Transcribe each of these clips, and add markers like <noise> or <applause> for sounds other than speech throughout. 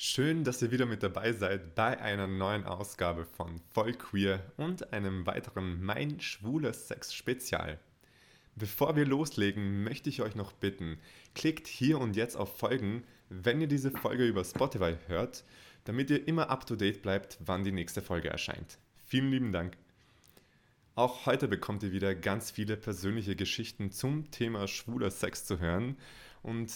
Schön, dass ihr wieder mit dabei seid bei einer neuen Ausgabe von Voll Queer und einem weiteren Mein schwuler Sex Spezial. Bevor wir loslegen, möchte ich euch noch bitten, klickt hier und jetzt auf Folgen, wenn ihr diese Folge über Spotify hört, damit ihr immer up to date bleibt, wann die nächste Folge erscheint. Vielen lieben Dank. Auch heute bekommt ihr wieder ganz viele persönliche Geschichten zum Thema schwuler Sex zu hören und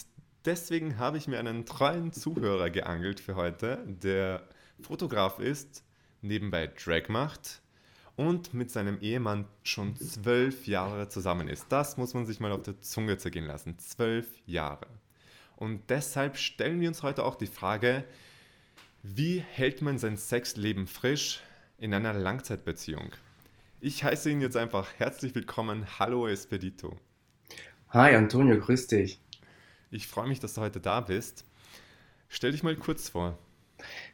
Deswegen habe ich mir einen treuen Zuhörer geangelt für heute, der Fotograf ist, nebenbei Drag macht und mit seinem Ehemann schon zwölf Jahre zusammen ist. Das muss man sich mal auf der Zunge zergehen lassen. Zwölf Jahre. Und deshalb stellen wir uns heute auch die Frage, wie hält man sein Sexleben frisch in einer Langzeitbeziehung? Ich heiße ihn jetzt einfach herzlich willkommen. Hallo Espedito. Hi Antonio, grüß dich. Ich freue mich, dass du heute da bist. Stell dich mal kurz vor.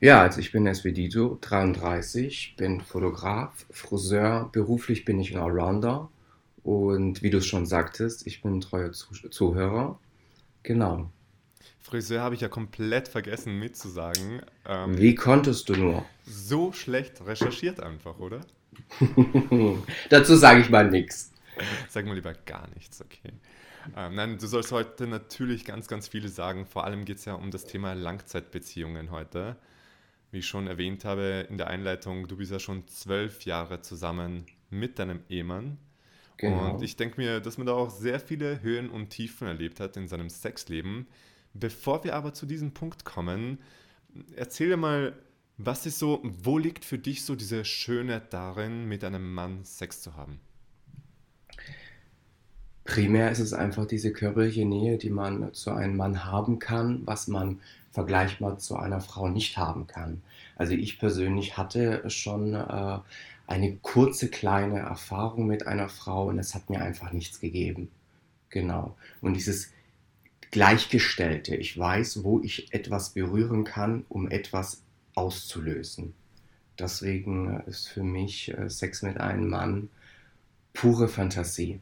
Ja, also ich bin Esvedito, 33, bin Fotograf, Friseur, beruflich bin ich ein Allrounder und wie du schon sagtest, ich bin ein treuer Zuhörer. Genau. Friseur habe ich ja komplett vergessen mitzusagen. Ähm, wie konntest du nur? So schlecht recherchiert einfach, oder? <laughs> Dazu sage ich mal nichts. Sag mal lieber gar nichts, okay. Ähm, nein, du sollst heute natürlich ganz, ganz viele sagen. Vor allem geht es ja um das Thema Langzeitbeziehungen heute. Wie ich schon erwähnt habe in der Einleitung, du bist ja schon zwölf Jahre zusammen mit deinem Ehemann. Genau. Und ich denke mir, dass man da auch sehr viele Höhen und Tiefen erlebt hat in seinem Sexleben. Bevor wir aber zu diesem Punkt kommen, erzähl dir mal, was ist so, wo liegt für dich so diese Schönheit darin, mit einem Mann Sex zu haben? Primär ist es einfach diese körperliche Nähe, die man zu einem Mann haben kann, was man vergleichbar zu einer Frau nicht haben kann. Also ich persönlich hatte schon äh, eine kurze kleine Erfahrung mit einer Frau und es hat mir einfach nichts gegeben. Genau. Und dieses Gleichgestellte, ich weiß, wo ich etwas berühren kann, um etwas auszulösen. Deswegen ist für mich äh, Sex mit einem Mann pure Fantasie.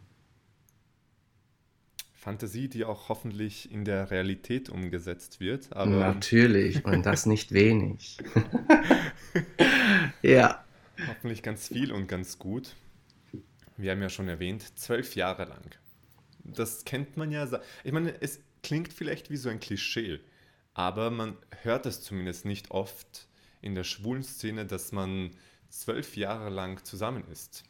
Fantasie, die auch hoffentlich in der Realität umgesetzt wird. Aber Natürlich, und das nicht wenig. <laughs> ja. Hoffentlich ganz viel und ganz gut. Wir haben ja schon erwähnt, zwölf Jahre lang. Das kennt man ja. Ich meine, es klingt vielleicht wie so ein Klischee, aber man hört es zumindest nicht oft in der schwulen Szene, dass man zwölf Jahre lang zusammen ist.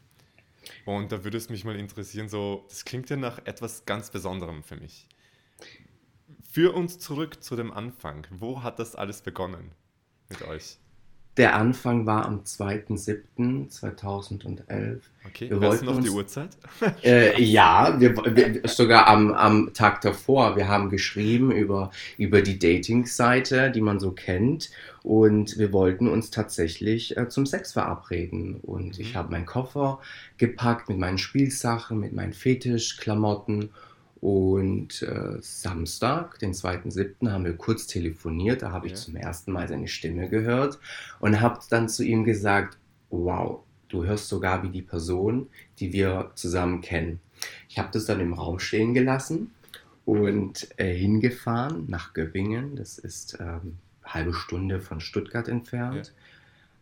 Und da würde es mich mal interessieren, so, das klingt ja nach etwas ganz Besonderem für mich. Führ uns zurück zu dem Anfang. Wo hat das alles begonnen mit euch? Der Anfang war am 2.7.2011. Okay, wir weißt du noch die Uhrzeit? Äh, ja, wir, wir, sogar am, am Tag davor. Wir haben geschrieben über, über die Dating-Seite, die man so kennt. Und wir wollten uns tatsächlich äh, zum Sex verabreden. Und mhm. ich habe meinen Koffer gepackt mit meinen Spielsachen, mit meinen Fetischklamotten. Und äh, Samstag, den 2.7., haben wir kurz telefoniert. Da habe ich zum ersten Mal seine Stimme gehört und habe dann zu ihm gesagt, wow, du hörst sogar wie die Person, die wir zusammen kennen. Ich habe das dann im Raum stehen gelassen und äh, hingefahren nach Göppingen. Das ist ähm, eine halbe Stunde von Stuttgart entfernt. Ja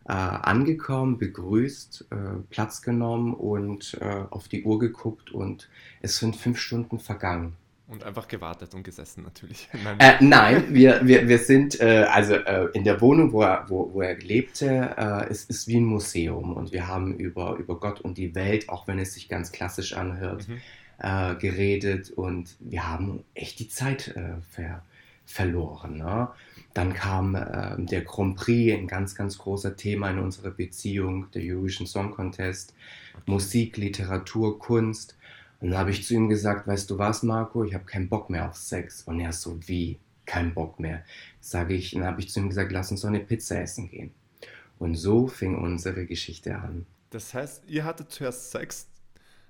äh, angekommen, begrüßt, äh, Platz genommen und äh, auf die Uhr geguckt und es sind fünf Stunden vergangen. Und einfach gewartet und gesessen natürlich. <laughs> Nein, äh, nein wir, wir, wir sind äh, also äh, in der Wohnung, wo er, wo, wo er lebte, es ist wie ein Museum und wir haben über, über Gott und die Welt, auch wenn es sich ganz klassisch anhört, mhm. geredet und wir haben echt die Zeit ver, verloren. Ne? Dann kam äh, der Grand Prix, ein ganz, ganz großer Thema in unserer Beziehung, der Eurovision Song Contest, Musik, Literatur, Kunst. Und dann habe ich zu ihm gesagt, weißt du was, Marco, ich habe keinen Bock mehr auf Sex. Und er so, wie? Kein Bock mehr. Sage ich, dann habe ich zu ihm gesagt, lass uns doch eine Pizza essen gehen. Und so fing unsere Geschichte an. Das heißt, ihr hattet zuerst Sex,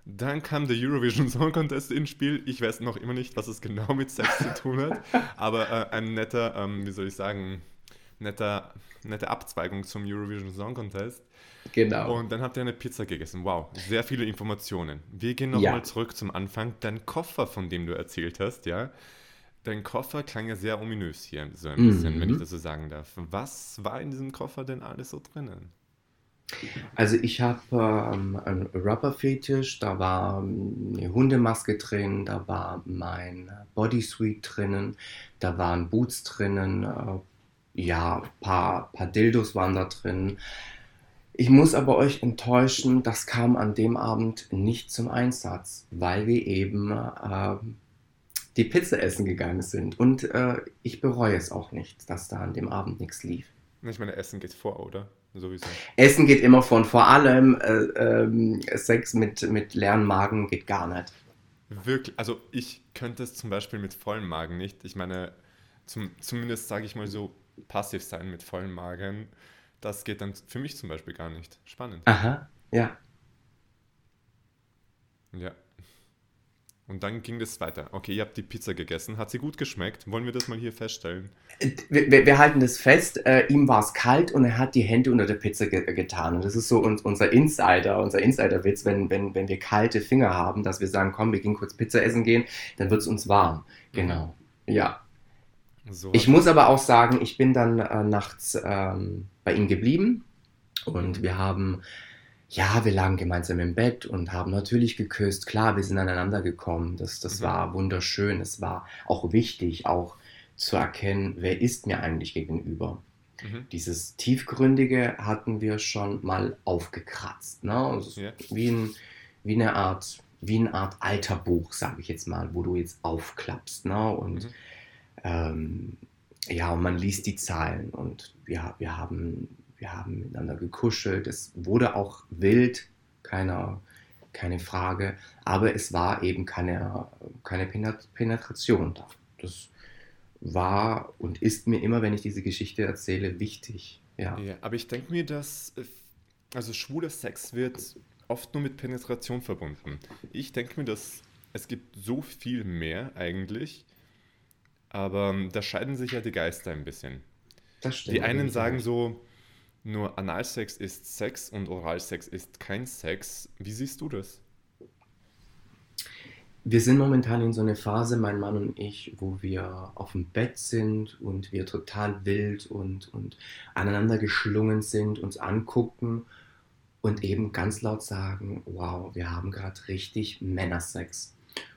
dann kam der Eurovision <laughs> Song Contest ins Spiel. Ich weiß noch immer nicht, was es genau mit Sex zu tun hat, <laughs> aber äh, ein netter, ähm, wie soll ich sagen, netter, nette Abzweigung zum Eurovision Song Contest. Genau. Und dann habt ihr eine Pizza gegessen. Wow, sehr viele Informationen. Wir gehen nochmal ja. zurück zum Anfang. Dein Koffer, von dem du erzählt hast, ja, dein Koffer klang ja sehr ominös hier, so ein bisschen, Mhm. wenn ich das so sagen darf. Was war in diesem Koffer denn alles so drinnen? Also ich habe ähm, einen Rubber-Fetisch, da war ähm, eine Hundemaske drin, da war mein Bodysuit drinnen, da waren Boots drinnen, äh, ja, ein paar, paar Dildos waren da drin. Ich muss aber euch enttäuschen, das kam an dem Abend nicht zum Einsatz, weil wir eben ähm, die Pizza essen gegangen sind. Und äh, ich bereue es auch nicht, dass da an dem Abend nichts lief. Ich meine, Essen geht vor, oder? Sowieso. Essen geht immer von, vor allem äh, ähm, Sex mit, mit leeren Magen geht gar nicht. Wirklich, also ich könnte es zum Beispiel mit vollem Magen nicht. Ich meine, zum, zumindest sage ich mal so, passiv sein mit vollem Magen, das geht dann für mich zum Beispiel gar nicht. Spannend. Aha, ja. Ja. Und dann ging das weiter. Okay, ihr habt die Pizza gegessen. Hat sie gut geschmeckt? Wollen wir das mal hier feststellen? Wir, wir, wir halten das fest, äh, ihm war es kalt und er hat die Hände unter der Pizza ge getan. Und das ist so uns, unser Insider, unser Insider-Witz, wenn, wenn, wenn wir kalte Finger haben, dass wir sagen, komm, wir gehen kurz Pizza essen gehen, dann wird es uns warm. Genau. Ja. So Ich muss aber auch sagen, ich bin dann äh, nachts ähm, bei ihm geblieben und wir haben, ja, wir lagen gemeinsam im Bett und haben natürlich geküsst. Klar, wir sind aneinander gekommen. Das, das Mhm. war wunderschön. Es war auch wichtig, auch zu erkennen, wer ist mir eigentlich gegenüber. Mhm. Dieses Tiefgründige hatten wir schon mal aufgekratzt. Ne? Also Ja. wie, ein, wie eine Art, wie eine Art alter Buch, sage ich jetzt mal, wo du jetzt aufklappst. Ne? Und Mhm. ähm, ja, und man liest die Zahlen und wir, wir, haben, wir haben miteinander gekuschelt. Es wurde auch wild, keine, keine Frage, aber es war eben keine, keine Penet- Penetration da. Das war und ist mir immer, wenn ich diese Geschichte erzähle, wichtig. Ja. Ja, aber ich denke mir, dass äh, also schwuler Sex wird oft nur mit Penetration verbunden. Ich denke mir, dass es gibt so viel mehr eigentlich, aber ähm, da scheiden sich ja die Geister ein bisschen. Die einen sagen so, nur Analsex ist Sex und Oralsex ist kein Sex. Wie siehst du das? Wir sind momentan in so einer Phase, mein Mann und ich, wo wir auf dem Bett sind und wir total wild und, und aneinander geschlungen sind, uns angucken und eben ganz laut sagen, wow, wir haben gerade richtig Männersex.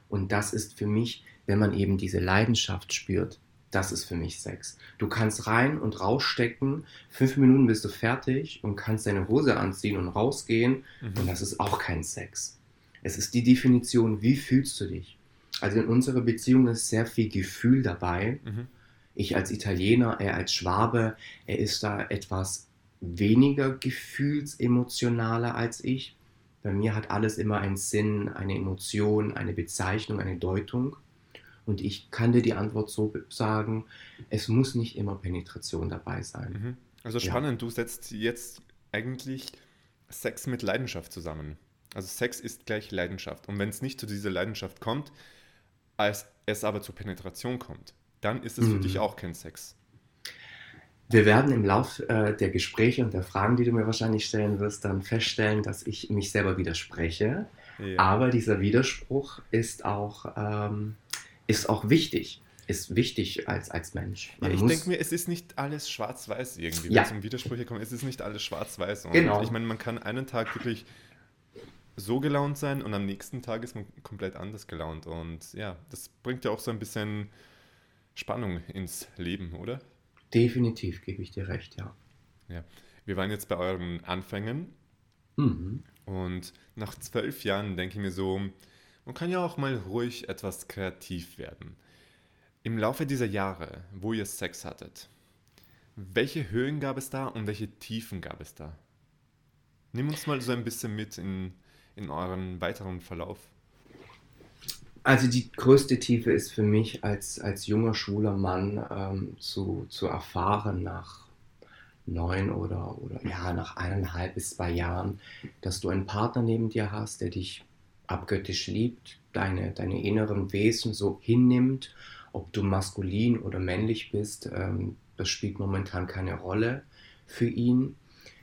Und das ist für mich, wenn man eben diese Leidenschaft spürt, das ist für mich Sex. Du kannst rein und rausstecken, fünf Minuten bist du fertig und kannst deine Hose anziehen und rausgehen und das ist auch kein Sex. Es ist die Definition, wie fühlst du dich? Also in unserer Beziehung ist sehr viel Gefühl dabei. Mhm. Ich als Italiener, er als Schwabe, er ist da etwas weniger gefühlsemotionaler als ich. Bei mir hat alles immer einen Sinn, eine Emotion, eine Bezeichnung, eine Deutung. Und ich kann dir die Antwort so sagen, es muss nicht immer Penetration dabei sein. Mhm. Also Ja. spannend, du setzt jetzt eigentlich Sex mit Leidenschaft zusammen. Also Sex ist gleich Leidenschaft. Und wenn es nicht zu dieser Leidenschaft kommt, als es aber zur Penetration kommt, dann ist es für Mhm. dich auch kein Sex. Wir werden im Lauf äh, der Gespräche und der Fragen, die du mir wahrscheinlich stellen wirst, dann feststellen, dass ich mich selber widerspreche. Ja. Aber dieser Widerspruch ist auch, ähm, ist auch wichtig. Ist wichtig als, als Mensch. Ja, Man ich muss- denke mir, es ist nicht alles schwarz-weiß irgendwie. Ja. Wenn es um Widersprüche kommt, es ist nicht alles schwarz-weiß. Genau. Ich meine, man kann einen Tag wirklich so gelaunt sein und am nächsten Tag ist man komplett anders gelaunt. Und ja, das bringt ja auch so ein bisschen Spannung ins Leben, oder? Definitiv gebe ich dir recht, ja. Ja. Wir waren jetzt bei euren Anfängen Mhm. und nach zwölf Jahren denke ich mir so, man kann ja auch mal ruhig etwas kreativ werden. Im Laufe dieser Jahre, wo ihr Sex hattet, welche Höhen gab es da und welche Tiefen gab es da? Nimm uns mal so ein bisschen mit in, in euren weiteren Verlauf. Also die größte Tiefe ist für mich als, als junger schwuler Mann ähm, zu, zu erfahren nach neun oder, oder ja, nach eineinhalb bis zwei Jahren, dass du einen Partner neben dir hast, der dich abgöttisch liebt, deine, deine inneren Wesen so hinnimmt, ob du maskulin oder männlich bist, ähm, das spielt momentan keine Rolle für ihn.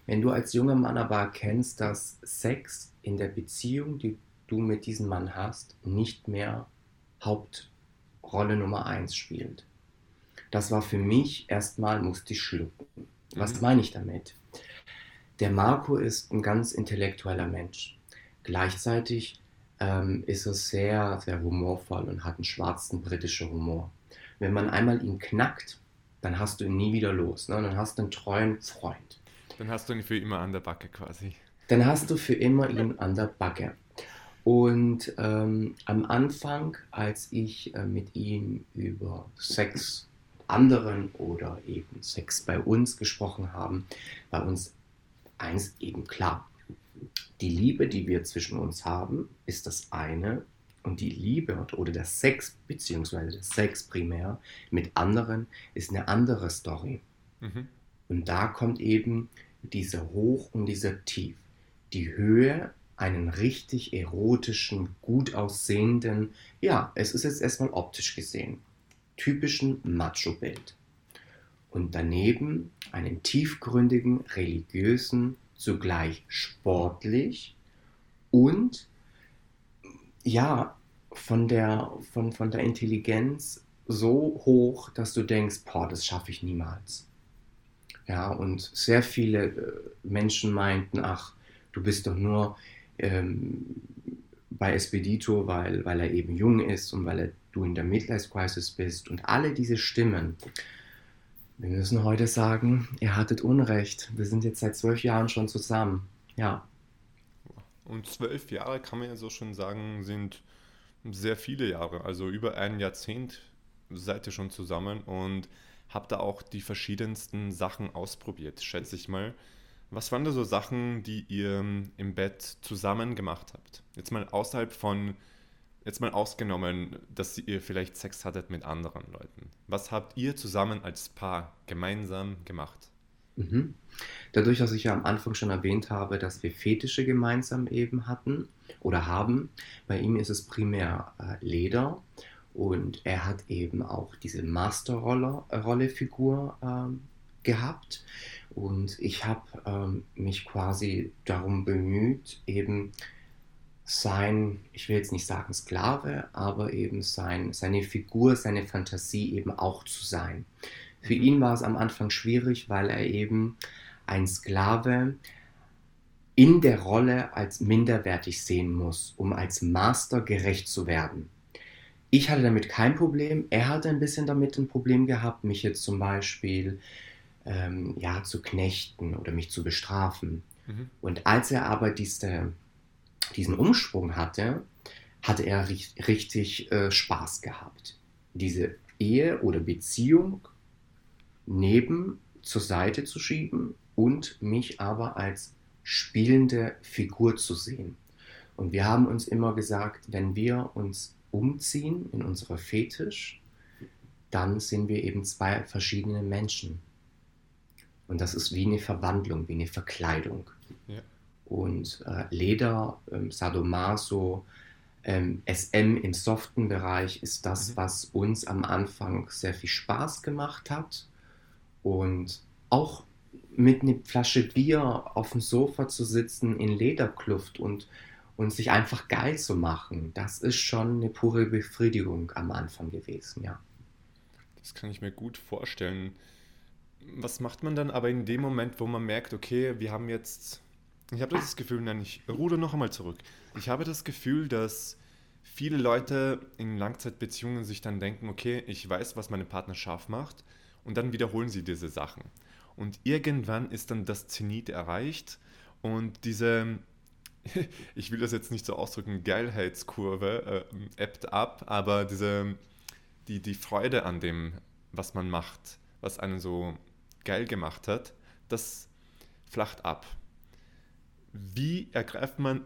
Wenn du als junger Mann aber erkennst, dass Sex in der Beziehung, die du mit diesem Mann hast, nicht mehr Haupt, Rolle Nummer 1 spielt. Das war für mich erstmal, musste ich schlucken. Was mhm. meine ich damit? Der Marco ist ein ganz intellektueller Mensch. Gleichzeitig ähm, ist er sehr, sehr humorvoll und hat einen schwarzen britischen Humor. Wenn man einmal ihn knackt, dann hast du ihn nie wieder los. Ne? Dann hast du einen treuen Freund. Dann hast du ihn für immer an der Backe quasi. Dann hast du für immer ihn an der Backe. Und ähm, am Anfang, als ich äh, mit ihm über Sex anderen oder eben Sex bei uns gesprochen haben, war uns eins eben klar. Die Liebe, die wir zwischen uns haben, ist das eine und die Liebe oder der Sex, beziehungsweise der Sex primär mit anderen, ist eine andere Story. Mhm. Und da kommt eben dieser Hoch und dieser Tief. Die Höhe, einen richtig erotischen, gut aussehenden, ja, es ist jetzt erstmal optisch gesehen, typischen Macho-Bild. Und daneben einen tiefgründigen, religiösen, zugleich sportlich und ja, von der, von, von der Intelligenz so hoch, dass du denkst, boah, das schaffe ich niemals. Ja, und sehr viele äh, Menschen meinten, ach, du bist doch nur ähm, bei Expedito, weil, weil er eben jung ist und weil er, du in der Midlife Crisis bist und alle diese Stimmen. Wir müssen heute sagen, ihr hattet Unrecht. Wir sind jetzt seit zwölf Jahren schon zusammen. Ja. Und zwölf Jahre kann man ja so schon sagen, sind sehr viele Jahre. Also über ein Jahrzehnt seid ihr schon zusammen und habt da auch die verschiedensten Sachen ausprobiert, schätze ich mal. Was waren da so Sachen, die ihr im Bett zusammen gemacht habt? Jetzt mal außerhalb von, jetzt mal ausgenommen, dass ihr vielleicht Sex hattet mit anderen Leuten. Was habt ihr zusammen als Paar gemeinsam gemacht? Mhm. Dadurch, dass ich ja am Anfang schon erwähnt habe, dass wir Fetische gemeinsam eben hatten oder haben, bei ihm ist es primär äh, Leder und er hat eben auch diese Masterrolle-Figur äh, gehabt. Und ich habe ähm, mich quasi darum bemüht, eben sein, ich will jetzt nicht sagen Sklave, aber eben sein, seine Figur, seine Fantasie eben auch zu sein. Für mhm. ihn war es am Anfang schwierig, weil er eben ein Sklave in der Rolle als minderwertig sehen muss, um als Master gerecht zu werden. Ich hatte damit kein Problem. Er hatte ein bisschen damit ein Problem gehabt, mich jetzt zum Beispiel ähm, ja, zu knechten oder mich zu bestrafen. Mhm. Und als er aber diese, diesen Umschwung hatte, hatte er richtig, äh, Spaß gehabt. Diese Ehe oder Beziehung neben zur Seite zu schieben und mich aber als spielende Figur zu sehen. Und wir haben uns immer gesagt, wenn wir uns umziehen in unserer Fetisch, dann sind wir eben zwei verschiedene Menschen. Und das ist wie eine Verwandlung, wie eine Verkleidung. Ja. Und äh, Leder, ähm, Sadomaso, ähm, SM im soften Bereich ist das, mhm. was uns am Anfang sehr viel Spaß gemacht hat. Und auch mit einer Flasche Bier auf dem Sofa zu sitzen in Lederkluft und, und sich einfach geil zu machen, das ist schon eine pure Befriedigung am Anfang gewesen, ja. Das kann ich mir gut vorstellen was macht man dann aber in dem Moment, wo man merkt, okay, wir haben jetzt, ich habe das Gefühl, nein, ich ruder noch einmal zurück. Ich habe das Gefühl, dass viele Leute in Langzeitbeziehungen sich dann denken, okay, ich weiß, was meine Partner scharf macht und dann wiederholen sie diese Sachen. Und irgendwann ist dann das Zenit erreicht und diese, <laughs> ich will das jetzt nicht so ausdrücken, Geilheitskurve äh, ebbt ab, aber diese, die, die Freude an dem, was man macht, was einen so geil gemacht hat, das flacht ab. Wie ergreift man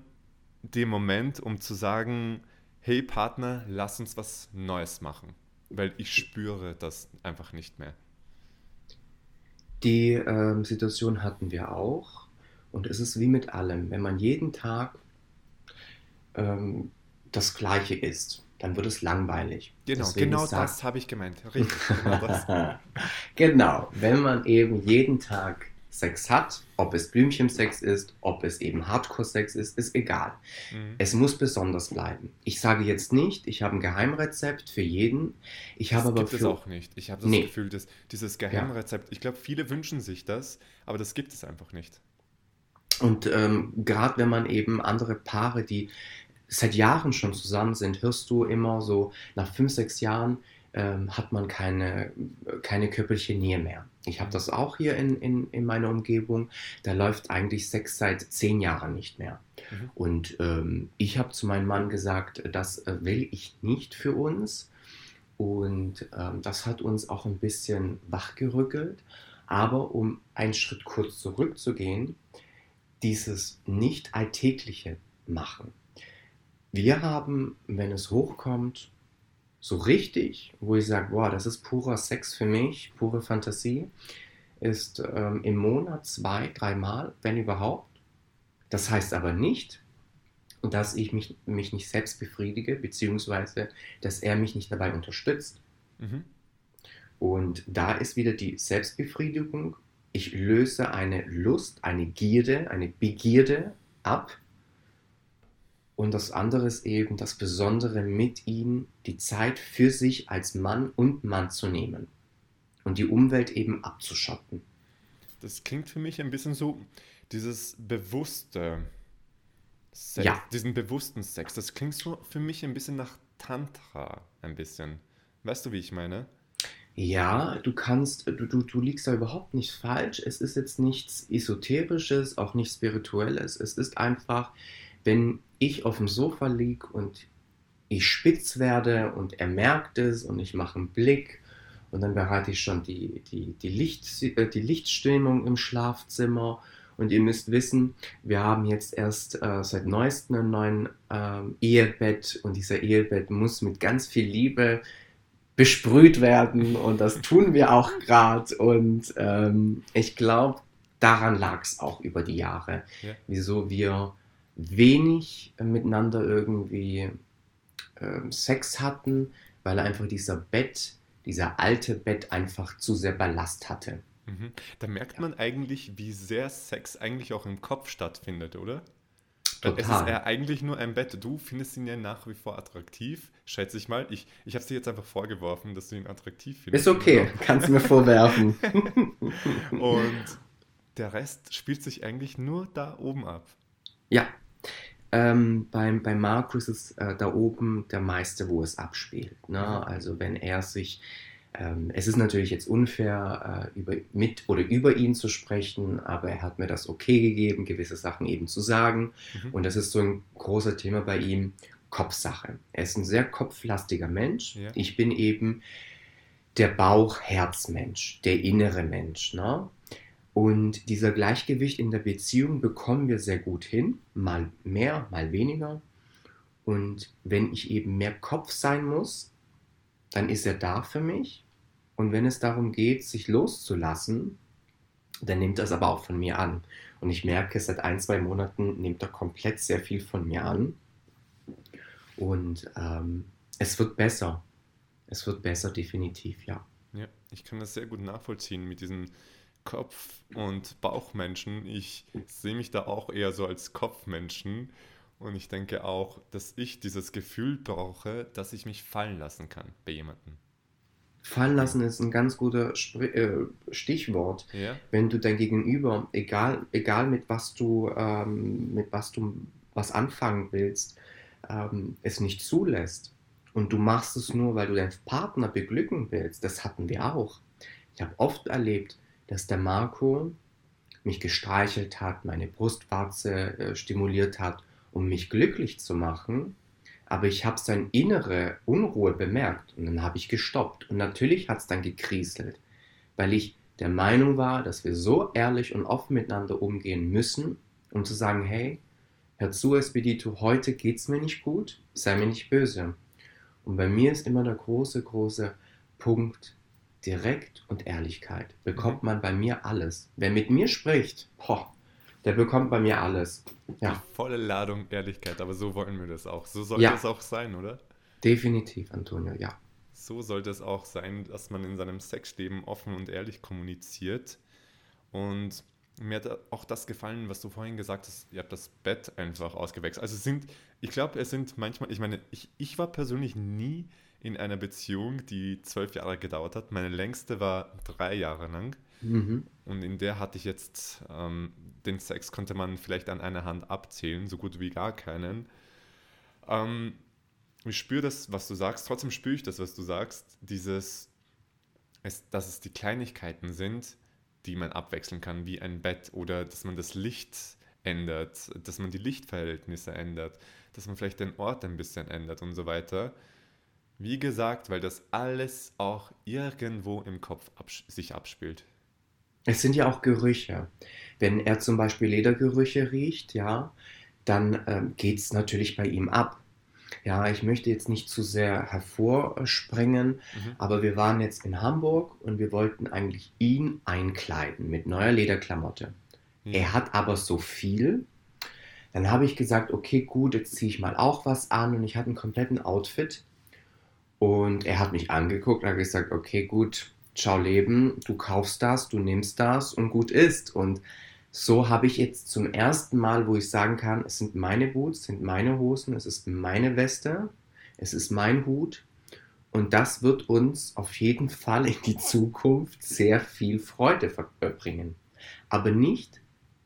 den Moment, um zu sagen, hey Partner, lass uns was Neues machen? Weil ich spüre das einfach nicht mehr. Die ähm, Situation hatten wir auch. Und es ist wie mit allem. Wenn man jeden Tag ähm, das Gleiche isst, dann wird es langweilig. Genau, Deswegen genau das habe ich gemeint. Richtig, genau <laughs> genau, wenn man eben jeden Tag Sex hat, ob es Blümchensex ist, ob es eben Hardcore-Sex ist, ist egal. Mhm. Es muss besonders bleiben. Ich sage jetzt nicht, ich habe ein Geheimrezept für jeden. Ich Das habe aber gibt es für auch nicht. Ich habe das nee, Gefühl, dass dieses ja. Geheimrezept, ich glaube, viele wünschen sich das, aber das gibt es einfach nicht. Und ähm, gerade wenn man eben andere Paare, die seit Jahren schon zusammen sind, hörst du immer so, nach fünf, sechs Jahren ähm, hat man keine, keine körperliche Nähe mehr. Ich habe das auch hier in, in, in meiner Umgebung. Da läuft eigentlich Sex seit zehn Jahren nicht mehr. Mhm. Und ähm, ich habe zu meinem Mann gesagt, das äh, will ich nicht für uns. Und ähm, das hat uns auch ein bisschen wachgerückelt. Aber um einen Schritt kurz zurückzugehen, dieses nicht alltägliche machen. Wir haben, wenn es hochkommt, so richtig, wo ich sage, wow, das ist purer Sex für mich, pure Fantasie, ist ähm, im Monat zwei, dreimal, wenn überhaupt. Das heißt aber nicht, dass ich mich, mich nicht selbst befriedige, beziehungsweise dass er mich nicht dabei unterstützt. Mhm. Und da ist wieder die Selbstbefriedigung. Ich löse eine Lust, eine Gierde, eine Begierde ab. Und das andere ist eben das Besondere mit ihm, die Zeit für sich als Mann und Mann zu nehmen und die Umwelt eben abzuschotten. Das klingt für mich ein bisschen so, dieses bewusste Sex, Ja, diesen bewussten Sex, das klingt so für mich ein bisschen nach Tantra, ein bisschen. Weißt du, wie ich meine? ja, du kannst, du, du, du liegst da überhaupt nicht falsch. Es ist jetzt nichts Esoterisches, auch nicht Spirituelles. Es ist einfach, wenn ich auf dem Sofa liege und ich spitz werde und er merkt es und ich mache einen Blick und dann bereite ich schon die, die, die, Licht, äh, die Lichtstimmung im Schlafzimmer. Und ihr müsst wissen, wir haben jetzt erst äh, seit neuestem ein neuen ähm, Ehebett und dieser Ehebett muss mit ganz viel Liebe besprüht werden und das tun wir auch gerade. Und ähm, ich glaube, daran lag es auch über die Jahre, Ja. wieso wir wenig miteinander irgendwie ähm, Sex hatten, weil einfach dieser Bett, dieser alte Bett einfach zu sehr Ballast hatte. Mhm. Da merkt man eigentlich, wie sehr Sex eigentlich auch im Kopf stattfindet, oder? Weil es ist Total. ja eigentlich nur ein Bett. Du findest ihn ja nach wie vor attraktiv, schätze ich mal. Ich, ich habe es dir jetzt einfach vorgeworfen, dass du ihn attraktiv findest. Ist okay, <laughs> kannst du mir vorwerfen. <laughs> Und der Rest spielt sich eigentlich nur da oben ab. ja, ähm, beim, bei Markus ist äh, da oben der meiste, wo es abspielt. Ne? Also wenn er sich, ähm, es ist natürlich jetzt unfair, äh, über, mit oder über ihn zu sprechen, aber er hat mir das okay gegeben, gewisse Sachen eben zu sagen. Mhm. Und das ist so ein großer Thema bei ihm, Kopfsache. Er ist ein sehr kopflastiger Mensch. Ja. Ich bin eben der Bauch-Herz-Mensch, der innere Mensch. Ne? Und dieser Gleichgewicht in der Beziehung bekommen wir sehr gut hin, mal mehr, mal weniger. Und wenn ich eben mehr Kopf sein muss, dann ist er da für mich. Und wenn es darum geht, sich loszulassen, dann nimmt er es aber auch von mir an. Und ich merke, seit ein, zwei Monaten nimmt er komplett sehr viel von mir an. Und ähm, es wird besser. Es wird besser, definitiv, ja. Ja, ich kann das sehr gut nachvollziehen mit diesen Kopf- und Bauchmenschen. Ich sehe mich da auch eher so als Kopfmenschen. Und ich denke auch, dass ich dieses Gefühl brauche, dass ich mich fallen lassen kann bei jemandem. Fallen lassen ist ein ganz guter Spr äh, Stichwort. Ja? Wenn du dein Gegenüber, egal, egal mit was du, ähm, mit was du was anfangen willst, ähm, es nicht zulässt und du machst es nur, weil du deinen Partner beglücken willst, das hatten wir auch. Ich habe oft erlebt, dass der Marco mich gestreichelt hat, meine Brustwarze äh, stimuliert hat, um mich glücklich zu machen. Aber ich habe seine innere Unruhe bemerkt und dann habe ich gestoppt. Und natürlich hat es dann gekrieselt, weil ich der Meinung war, dass wir so ehrlich und offen miteinander umgehen müssen, um zu sagen, hey, hör zu, Espedito, heute geht's mir nicht gut, sei mir nicht böse. Und bei mir ist immer der große, große Punkt direkt und Ehrlichkeit. Bekommt man bei mir alles. Wer mit mir spricht, boah, der bekommt bei mir alles. Ja, Die volle Ladung Ehrlichkeit, aber so wollen wir das auch. So sollte Ja. es auch sein, oder? definitiv, Antonio, ja. So sollte es auch sein, dass man in seinem Sexleben offen und ehrlich kommuniziert. Und mir hat auch das gefallen, was du vorhin gesagt hast, ihr habt das Bett einfach ausgewechselt. Also sind, ich glaube, es sind manchmal, ich meine, ich, ich war persönlich nie in einer Beziehung, die zwölf Jahre gedauert hat. Meine längste war drei Jahre lang. Mhm. Und in der hatte ich jetzt, ähm, den Sex konnte man vielleicht an einer Hand abzählen, so gut wie gar keinen. Ähm, ich spüre das, was du sagst, trotzdem spüre ich das, was du sagst, dieses, es, dass es die Kleinigkeiten sind, die man abwechseln kann, wie ein Bett oder dass man das Licht ändert, dass man die Lichtverhältnisse ändert, dass man vielleicht den Ort ein bisschen ändert und so weiter. Wie gesagt, weil das alles auch irgendwo im Kopf abs sich abspielt. Es sind ja auch Gerüche. Wenn er zum Beispiel Ledergerüche riecht, ja, dann ähm, geht es natürlich bei ihm ab. Ja, ich möchte jetzt nicht zu sehr hervorspringen, mhm. aber wir waren jetzt in Hamburg und wir wollten eigentlich ihn einkleiden mit neuer Lederklamotte. Mhm. Er hat aber so viel. Dann habe ich gesagt, okay, gut, jetzt ziehe ich mal auch was an und ich hatte einen kompletten Outfit. Und er hat mich angeguckt hat gesagt, okay, gut, schau Leben, du kaufst das, du nimmst das und gut ist. Und so habe ich jetzt zum ersten Mal, wo ich sagen kann, es sind meine Boots, es sind meine Hosen, es ist meine Weste, es ist mein Hut. Und das wird uns auf jeden Fall in die Zukunft sehr viel Freude bringen. Aber nicht,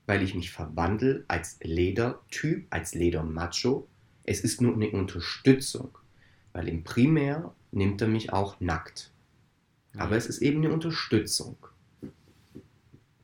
weil ich mich verwandle als Ledertyp, als Ledermacho. Es ist nur eine Unterstützung, weil im Primär nimmt er mich auch nackt. Aber es ist eben eine Unterstützung.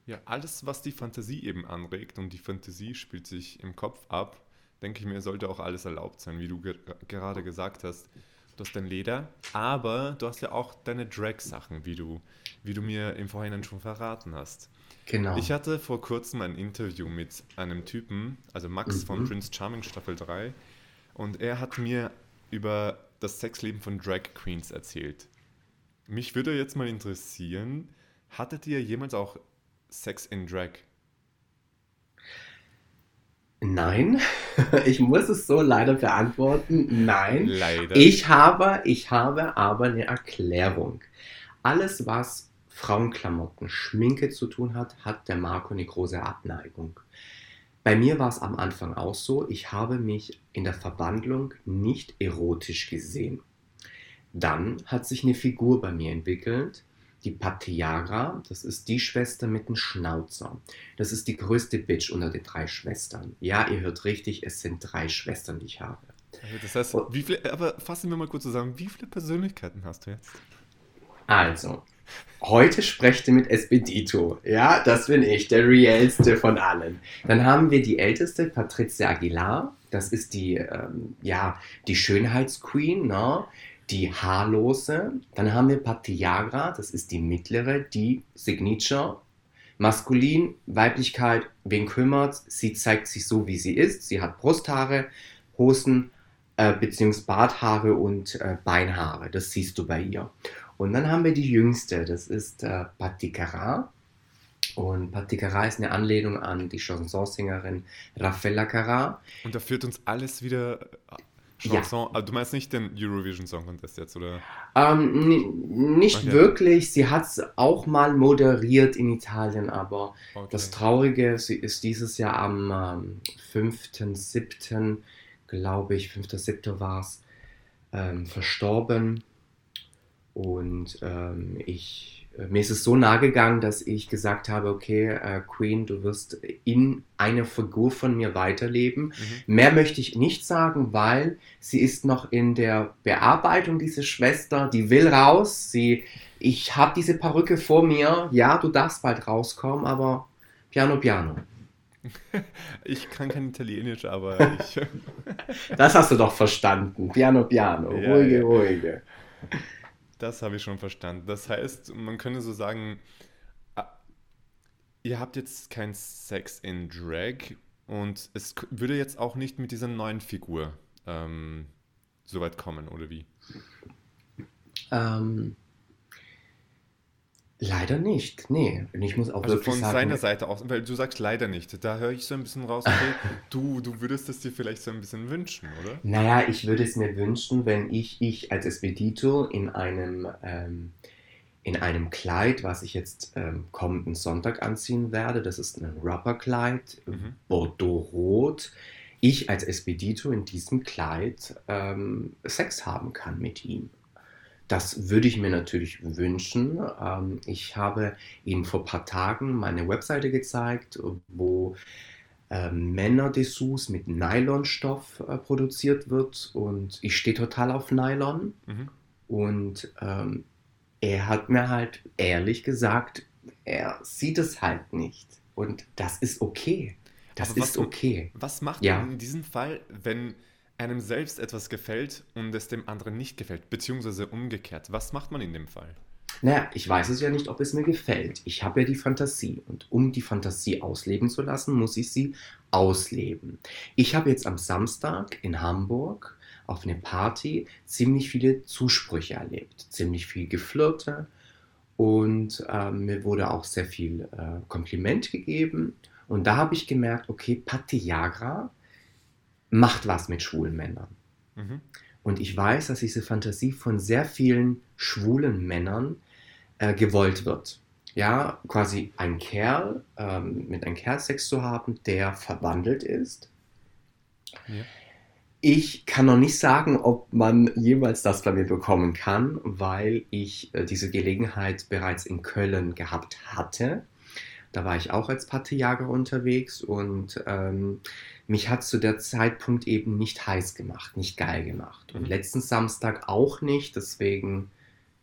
Ja, alles, was die Fantasie eben anregt und die Fantasie spielt sich im Kopf ab, denke ich mir, sollte auch alles erlaubt sein, wie du ge gerade gesagt hast. Du hast dein Leder, aber du hast ja auch deine Drag-Sachen, wie du, wie du mir im Vorhinein schon verraten hast. Genau. Ich hatte vor kurzem ein Interview mit einem Typen, also Max mhm. von Prince Charming Staffel 3, und er hat mir über das Sexleben von Drag Queens erzählt. Mich würde jetzt mal interessieren, hattet ihr jemals auch Sex in Drag? Nein, <laughs> ich muss es so leider beantworten. Nein. Leider. Ich habe, ich habe aber eine Erklärung. Alles, was Frauenklamotten, Schminke zu tun hat, hat der Marco eine große Abneigung. Bei mir war es am Anfang auch so, ich habe mich in der Verwandlung nicht erotisch gesehen. Dann hat sich eine Figur bei mir entwickelt, die Patiara, das ist die Schwester mit dem Schnauzer. Das ist die größte Bitch unter den drei Schwestern. Ja, ihr hört richtig, es sind drei Schwestern, die ich habe. Das heißt, wie viele, aber fassen wir mal kurz zusammen, wie viele Persönlichkeiten hast du jetzt? Also, heute sprecht ihr mit Espedito. Ja, das bin ich, der realste von allen. Dann haben wir die älteste, Patricia Aguilar. Das ist die, ähm, ja, die Schönheitsqueen, ne? die haarlose. Dann haben wir Patiagra, das ist die mittlere, die Signature. Maskulin, Weiblichkeit, wen kümmert? Sie zeigt sich so, wie sie ist. Sie hat Brusthaare, Hosen, äh, beziehungsweise Barthaare und äh, Beinhaare. Das siehst du bei ihr. Und dann haben wir die jüngste, das ist äh, Paticara. Und Paticara ist eine Anlehnung an die Chansonsängerin Raffaella Cara. Und da führt uns alles wieder Chanson, ja. Also du meinst nicht den Eurovision Song Contest jetzt, oder? Ähm, nicht okay. wirklich. Sie hat es auch mal moderiert in Italien, aber okay. das Traurige, sie ist dieses Jahr am ähm, 5.7., glaube ich, 5.7. war es, ähm, verstorben. Und ähm, ich mir ist es so nahe gegangen, dass ich gesagt habe, okay, äh, Queen, du wirst in einer Figur von mir weiterleben. Mhm. Mehr möchte ich nicht sagen, weil sie ist noch in der Bearbeitung, diese Schwester, die will raus. Sie, ich habe diese Perücke vor mir. Ja, du darfst bald rauskommen, aber piano, piano. <laughs> Ich kann kein Italienisch, aber ich. <laughs> das hast du doch verstanden. Piano, piano. Ja, ruhige, ja. ruhige. Das habe ich schon verstanden. Das heißt, man könnte so sagen, ah, ihr habt jetzt kein Sex in Drag und es würde jetzt auch nicht mit dieser neuen Figur ähm, so weit kommen, oder wie? Ähm, Leider nicht, nee. Und ich muss auch also wirklich von sagen, seiner Seite aus, weil du sagst leider nicht. Da höre ich so ein bisschen raus, okay, <laughs> du, du würdest es dir vielleicht so ein bisschen wünschen, oder? Naja, ich würde es mir wünschen, wenn ich, ich als Expedito in einem, ähm, in einem Kleid, was ich jetzt ähm, kommenden Sonntag anziehen werde. Das ist ein Rubberkleid, Mhm. Bordeaux-Rot. Ich als Expedito in diesem Kleid ähm, Sex haben kann mit ihm. Das würde ich mir natürlich wünschen. Ähm, ich habe Ihnen vor ein paar Tagen meine Webseite gezeigt, wo ähm, Männerdessous mit Nylonstoff äh, produziert wird und ich stehe total auf Nylon. Mhm. Und ähm, er hat mir halt ehrlich gesagt, er sieht es halt nicht. Und das ist okay. Das Aber ist okay. Was macht Ja. man in diesem Fall, wenn einem selbst etwas gefällt und es dem anderen nicht gefällt, beziehungsweise umgekehrt? Was macht man in dem Fall? Naja, ich weiß es ja nicht, ob es mir gefällt. Ich habe ja die Fantasie. Und um die Fantasie ausleben zu lassen, muss ich sie ausleben. Ich habe jetzt am Samstag in Hamburg auf eine Party ziemlich viele Zusprüche erlebt. Ziemlich viel Geflirte. Und ähm, mir wurde auch sehr viel äh, Kompliment gegeben. Und da habe ich gemerkt, okay, Patiagra macht was mit schwulen Männern. Mhm. Und ich weiß, dass diese Fantasie von sehr vielen schwulen Männern äh, gewollt wird. Ja, quasi ein Kerl, ähm, mit einem Kerl Sex zu haben, der verwandelt ist. Ja. Ich kann noch nicht sagen, ob man jemals das bei mir bekommen kann, weil ich äh, diese Gelegenheit bereits in Köln gehabt hatte. Da war ich auch als Pattejager unterwegs und ähm, mich hat zu der Zeitpunkt eben nicht heiß gemacht, nicht geil gemacht. Und Mhm. letzten Samstag auch nicht, deswegen,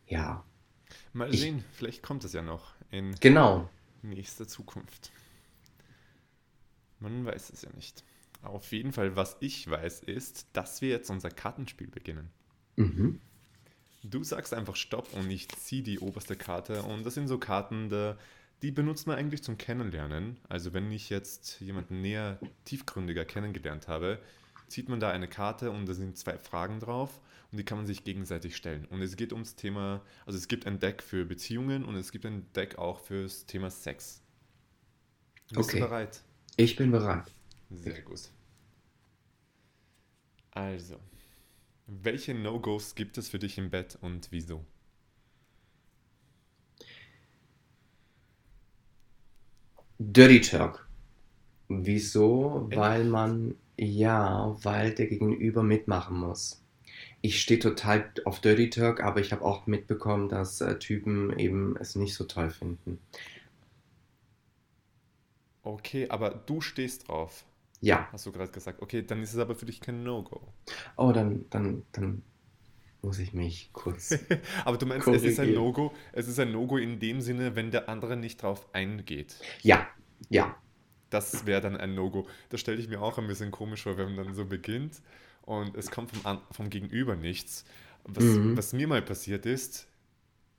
ja, Mal Ich- sehen, vielleicht kommt es ja noch in genau. nächster Zukunft. Man weiß es ja nicht. Auf jeden Fall, was ich weiß, ist, dass wir jetzt unser Kartenspiel beginnen. Mhm. Du sagst einfach Stopp und ich ziehe die oberste Karte und das sind so Karten, da, die benutzt man eigentlich zum Kennenlernen. Also wenn ich jetzt jemanden näher, tiefgründiger kennengelernt habe, zieht man da eine Karte und da sind zwei Fragen drauf und die kann man sich gegenseitig stellen. Und es geht ums Thema, also es gibt ein Deck für Beziehungen und es gibt ein Deck auch fürs Thema Sex. Bist Okay. du bereit? Ich bin bereit. Sehr gut. Also, welche No-Gos gibt es für dich im Bett und wieso? Dirty Turk. Wieso? Echt? Weil man, ja, weil der Gegenüber mitmachen muss. Ich stehe total auf Dirty Turk, aber ich habe auch mitbekommen, dass äh, Typen eben es nicht so toll finden. Okay, aber du stehst drauf, Ja, hast du gerade gesagt. Okay, dann ist es aber für dich kein No-Go. oh, dann, dann, dann muss ich mich kurz. <laughs> Aber du meinst, es ist ein Korrigieren. No-Go, es ist ein No-Go in dem Sinne, wenn der andere nicht drauf eingeht. Ja, ja, Das wäre dann ein No-Go. Das stelle ich mir auch ein bisschen komisch vor, wenn man dann so beginnt und es kommt vom, vom Gegenüber nichts. Was, Mhm. was mir mal passiert ist,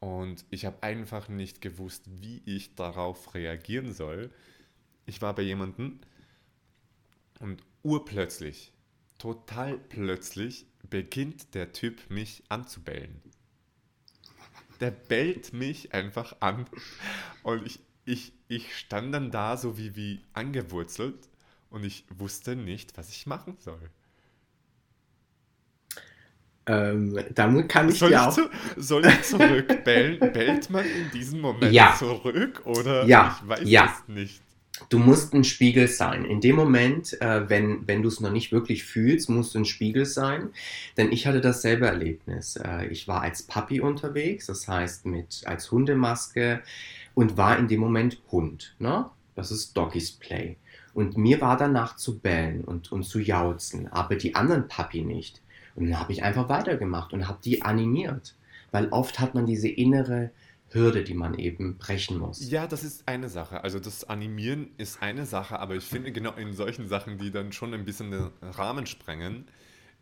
und ich habe einfach nicht gewusst, wie ich darauf reagieren soll. Ich war bei jemandem und urplötzlich, total plötzlich, beginnt der Typ mich anzubellen. Der bellt mich einfach an und ich, ich, ich stand dann da so wie, wie angewurzelt und ich wusste nicht, was ich machen soll. ähm, damit kann ich Soll ich, auch. zu, soll ich zurückbellen? Bellt man in diesem Moment Ja. zurück oder Ja, ich weiß ja. es nicht? Du musst ein Spiegel sein. In dem Moment, äh, wenn, wenn du es noch nicht wirklich fühlst, musst du ein Spiegel sein. Denn ich hatte dasselbe Erlebnis. Äh, ich war als Papi unterwegs, das heißt mit als Hundemaske und war in dem Moment Hund. Ne? Das ist Doggy's Play. Und mir war danach zu bellen und, und zu jauzen, aber die anderen Papi nicht. Und dann habe ich einfach weitergemacht und habe die animiert. Weil oft hat man diese innere Hürde, die man eben brechen muss. Ja, das ist eine Sache. Also das Animieren ist eine Sache, aber ich finde genau in solchen Sachen, die dann schon ein bisschen den Rahmen sprengen,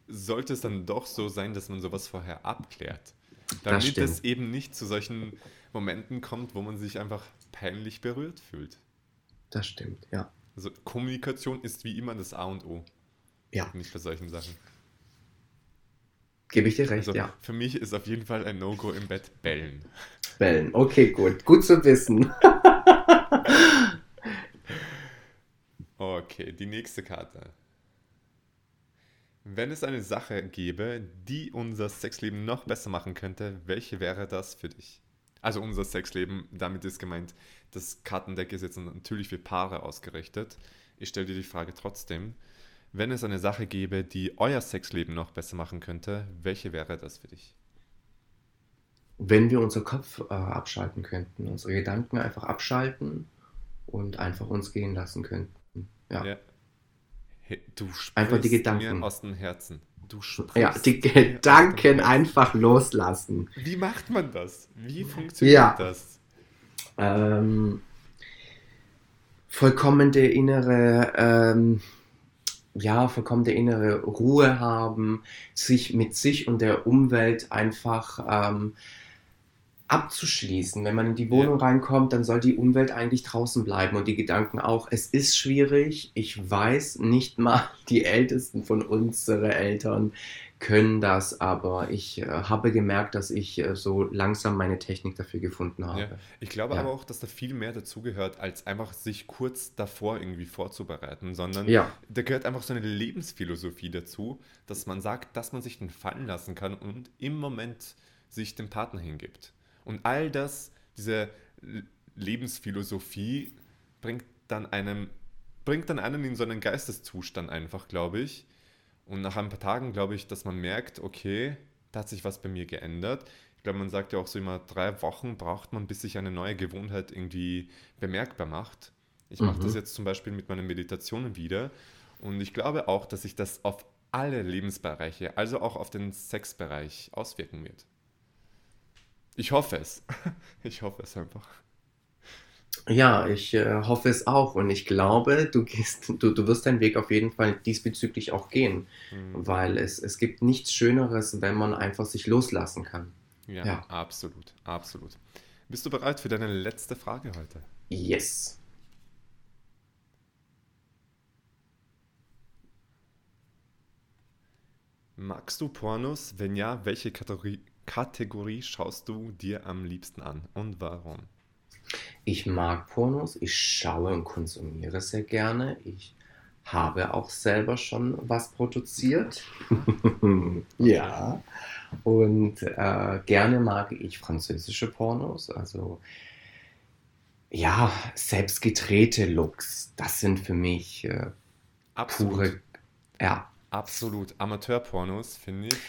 sollte es dann doch so sein, dass man sowas vorher abklärt. Damit es eben nicht zu solchen Momenten kommt, wo man sich einfach peinlich berührt fühlt. Das stimmt, ja. Also Kommunikation ist wie immer das A und O. Ja. Nicht bei solchen Sachen. Gebe ich dir recht, Also ja. für mich ist auf jeden Fall ein No-Go im Bett bellen. Bellen. Okay, gut. Gut zu wissen. <laughs> Okay, die nächste Karte. Wenn es eine Sache gäbe, die unser Sexleben noch besser machen könnte, welche wäre das für dich? Also unser Sexleben, damit ist gemeint, das Kartendeck ist jetzt natürlich für Paare ausgerichtet. Ich stelle dir die Frage trotzdem, wenn es eine Sache gäbe, die euer Sexleben noch besser machen könnte, welche wäre das für dich? Wenn wir unser Kopf äh, abschalten könnten, unsere Gedanken einfach abschalten und einfach uns gehen lassen könnten. Ja. ja. Hey, du einfach die Gedanken aus dem Herzen. Du ja, die Gedanken einfach loslassen. Wie macht man das? Wie funktioniert ja. das? Ähm, vollkommene innere, ähm, ja, vollkommene innere Ruhe haben, sich mit sich und der Umwelt einfach ähm, abzuschließen. Wenn man in die Wohnung reinkommt, dann soll die Umwelt eigentlich draußen bleiben und die Gedanken auch. Es ist schwierig. Ich weiß nicht mal, <laughs> die Ältesten von unseren Eltern können das, aber ich äh, habe gemerkt, dass ich äh, so langsam meine Technik dafür gefunden habe. Ja. Ich glaube ja. aber auch, dass da viel mehr dazugehört, als einfach sich kurz davor irgendwie vorzubereiten, sondern ja. da gehört einfach so eine Lebensphilosophie dazu, dass man sagt, dass man sich den fallen lassen kann und im Moment sich dem Partner hingibt. Und all das, diese Lebensphilosophie bringt dann einem, bringt dann einen in so einen Geisteszustand einfach, glaube ich. Und nach ein paar Tagen glaube ich, dass man merkt, okay, da hat sich was bei mir geändert. Ich glaube, man sagt ja auch so immer, drei Wochen braucht man, bis sich eine neue Gewohnheit irgendwie bemerkbar macht. Ich mache das mhm. jetzt zum Beispiel mit meinen Meditationen wieder. Und ich glaube auch, dass sich das auf alle Lebensbereiche, also auch auf den Sexbereich auswirken wird. Ich hoffe es. <laughs> Ich hoffe es einfach. Ja, ich äh, hoffe es auch und ich glaube, du gehst, du, du wirst deinen Weg auf jeden Fall diesbezüglich auch gehen, mhm. weil es, es gibt nichts Schöneres, wenn man einfach sich loslassen kann. Ja, ja, absolut, absolut. Bist du bereit für deine letzte Frage heute? Yes. Magst du Pornos? Wenn ja, welche Kategorie, Kategorie schaust du dir am liebsten an und warum? Ich mag Pornos, ich schaue und konsumiere sehr gerne. Ich habe auch selber schon was produziert. <laughs> ja. Und äh, gerne mag ich französische Pornos, also ja, selbst gedrehte Looks. Das sind für mich äh, pure. Ja. Absolut. Amateurpornos, finde ich,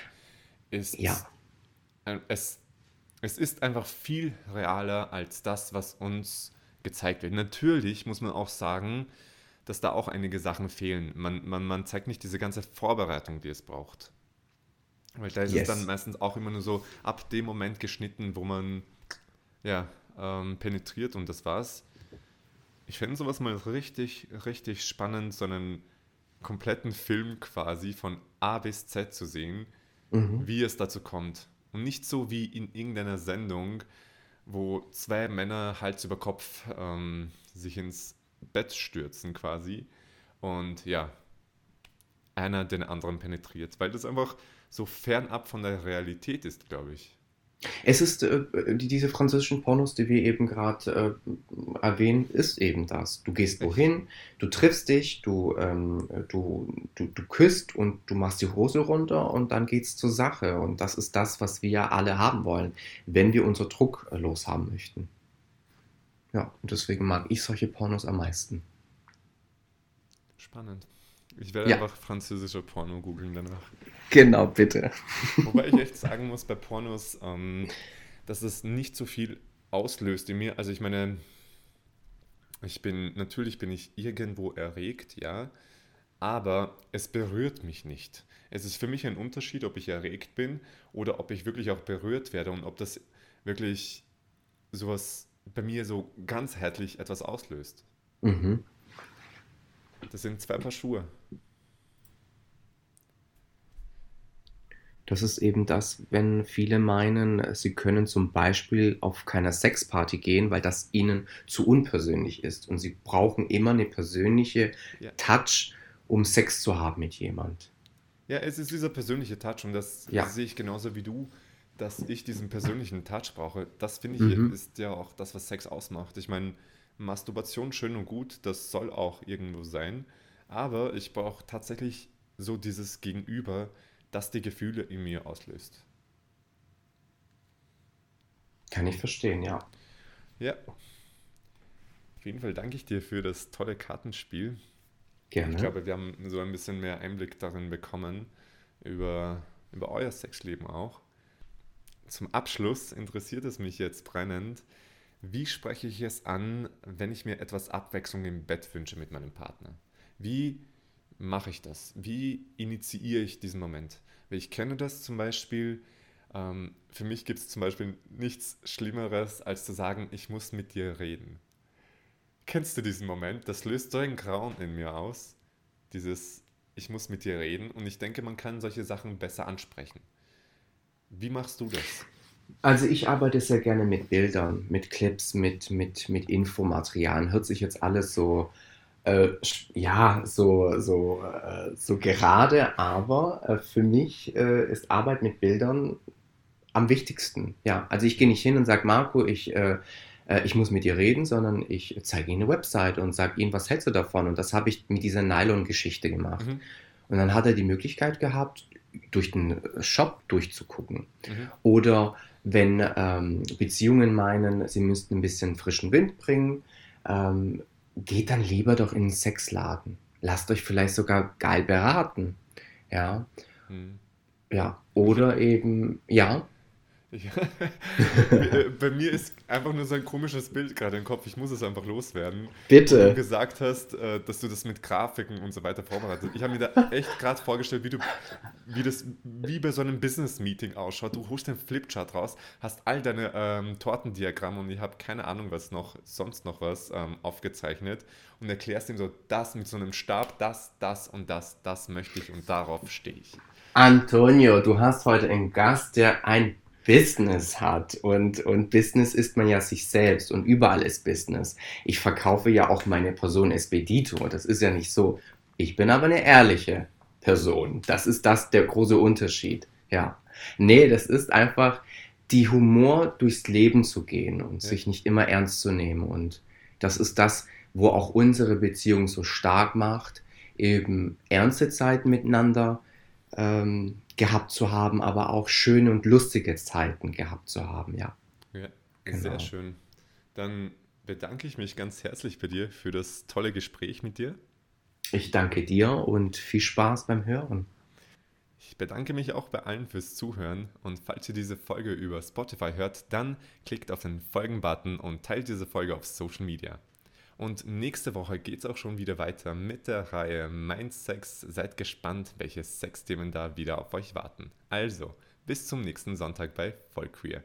ist ja es, es ist einfach viel realer als das, was uns gezeigt wird. Natürlich muss man auch sagen, dass da auch einige Sachen fehlen. Man, man, man zeigt nicht diese ganze Vorbereitung, die es braucht. Weil da ist yes. es dann meistens auch immer nur so ab dem Moment geschnitten, wo man ja, ähm, penetriert und das war's. Ich finde sowas mal richtig, richtig spannend, so einen kompletten Film quasi von A bis Z zu sehen, mhm. wie es dazu kommt. Und nicht so wie in irgendeiner Sendung, wo zwei Männer Hals über Kopf ähm, sich ins Bett stürzen quasi und ja, einer den anderen penetriert, weil das einfach so fernab von der Realität ist, glaube ich. Es ist, äh, die, diese französischen Pornos, die wir eben gerade äh, erwähnen, ist eben das. Du gehst wohin, du triffst dich, du, ähm, du, du, du küsst und du machst die Hose runter und dann geht's zur Sache. Und das ist das, was wir alle haben wollen, wenn wir unser Druck äh, loshaben möchten. Ja, und deswegen mag ich solche Pornos am meisten. Spannend. Ich werde ja. einfach französische Porno googeln danach. Genau, bitte. Wobei ich echt sagen muss, bei Pornos, ähm, dass es nicht so viel auslöst in mir. Also ich meine, ich bin, natürlich bin ich irgendwo erregt, ja, aber es berührt mich nicht. Es ist für mich ein Unterschied, ob ich erregt bin oder ob ich wirklich auch berührt werde und ob das wirklich sowas bei mir so ganzheitlich etwas auslöst. Mhm. Das sind zwei Paar Schuhe. Das ist eben das, wenn viele meinen, sie können zum Beispiel auf keiner Sexparty gehen, weil das ihnen zu unpersönlich ist. Und sie brauchen immer eine persönliche ja. Touch, um Sex zu haben mit jemand. Ja, es ist dieser persönliche Touch und das ja. sehe ich genauso wie du, dass ich diesen persönlichen Touch brauche. Das finde ich mhm. ist ja auch das, was Sex ausmacht. Ich meine, Masturbation schön und gut, das soll auch irgendwo sein. Aber ich brauche tatsächlich so dieses Gegenüber, das die Gefühle in mir auslöst. Kann ich verstehen, ja. Ja. Auf jeden Fall danke ich dir für das tolle Kartenspiel. Gerne. Ich glaube, wir haben so ein bisschen mehr Einblick darin bekommen, über, über euer Sexleben auch. Zum Abschluss interessiert es mich jetzt brennend, wie spreche ich es an, wenn ich mir etwas Abwechslung im Bett wünsche mit meinem Partner? Wie mache ich das? Wie initiiere ich diesen Moment? Ich kenne das zum Beispiel, ähm, für mich gibt es zum Beispiel nichts Schlimmeres, als zu sagen, ich muss mit dir reden. Kennst du diesen Moment? Das löst so ein Grauen in mir aus. Dieses, ich muss mit dir reden. Und ich denke, man kann solche Sachen besser ansprechen. Wie machst du das? Also ich arbeite sehr gerne mit Bildern, mit Clips, mit, mit, mit Infomaterialien. Hört sich jetzt alles so, äh, ja, so, so, äh, so gerade, aber äh, für mich äh, ist Arbeit mit Bildern am wichtigsten. Ja, also ich gehe nicht hin und sage, Marco, ich, äh, äh, ich muss mit dir reden, sondern ich zeige ihnen eine Website und sage ihnen, was hältst du davon? Und das habe ich mit dieser Nylon-Geschichte gemacht. Mhm. Und dann hat er die Möglichkeit gehabt, durch den Shop durchzugucken. Mhm. Oder wenn ähm, Beziehungen meinen, sie müssten ein bisschen frischen Wind bringen, ähm, geht dann lieber doch in den Sexladen. Lasst euch vielleicht sogar geil beraten. Ja. Mhm. Ja. Oder eben, ja. Ja. <laughs> Bei mir ist einfach nur so ein komisches Bild gerade im Kopf. Ich muss es einfach loswerden. Bitte. Wo du gesagt hast, äh, dass du das mit Grafiken und so weiter vorbereitet. Ich habe mir da echt gerade vorgestellt, wie du, wie das wie bei so einem Business-Meeting ausschaut. Du holst den Flipchart raus, hast all deine ähm, Tortendiagramme und ich habe keine Ahnung, was noch sonst noch was ähm, aufgezeichnet und erklärst ihm so, das mit so einem Stab, das, das und das, das möchte ich und darauf stehe ich. Antonio, du hast heute einen Gast, der ein Business hat. Und, und Business ist man ja sich selbst und überall ist Business. Ich verkaufe ja auch meine Person Expedito. Das ist ja nicht so. Ich bin aber eine ehrliche Person. Das ist das der große Unterschied. Ja. Nee, das ist einfach die Humor durchs Leben zu gehen und ja. sich nicht immer ernst zu nehmen. Und das ist das, wo auch unsere Beziehung so stark macht. Eben ernste Zeiten miteinander, ähm, gehabt zu haben, aber auch schöne und lustige Zeiten gehabt zu haben, ja. Ja, genau. sehr schön. Dann bedanke ich mich ganz herzlich bei dir für das tolle Gespräch mit dir. Ich danke dir und viel Spaß beim Hören. Ich bedanke mich auch bei allen fürs Zuhören und falls ihr diese Folge über Spotify hört, dann klickt auf den Folgen-Button und teilt diese Folge auf Social Media. Und nächste Woche geht es auch schon wieder weiter mit der Reihe Mein Sex. Seid gespannt, welche Sexthemen da wieder auf euch warten. Also, bis zum nächsten Sonntag bei Vollqueer.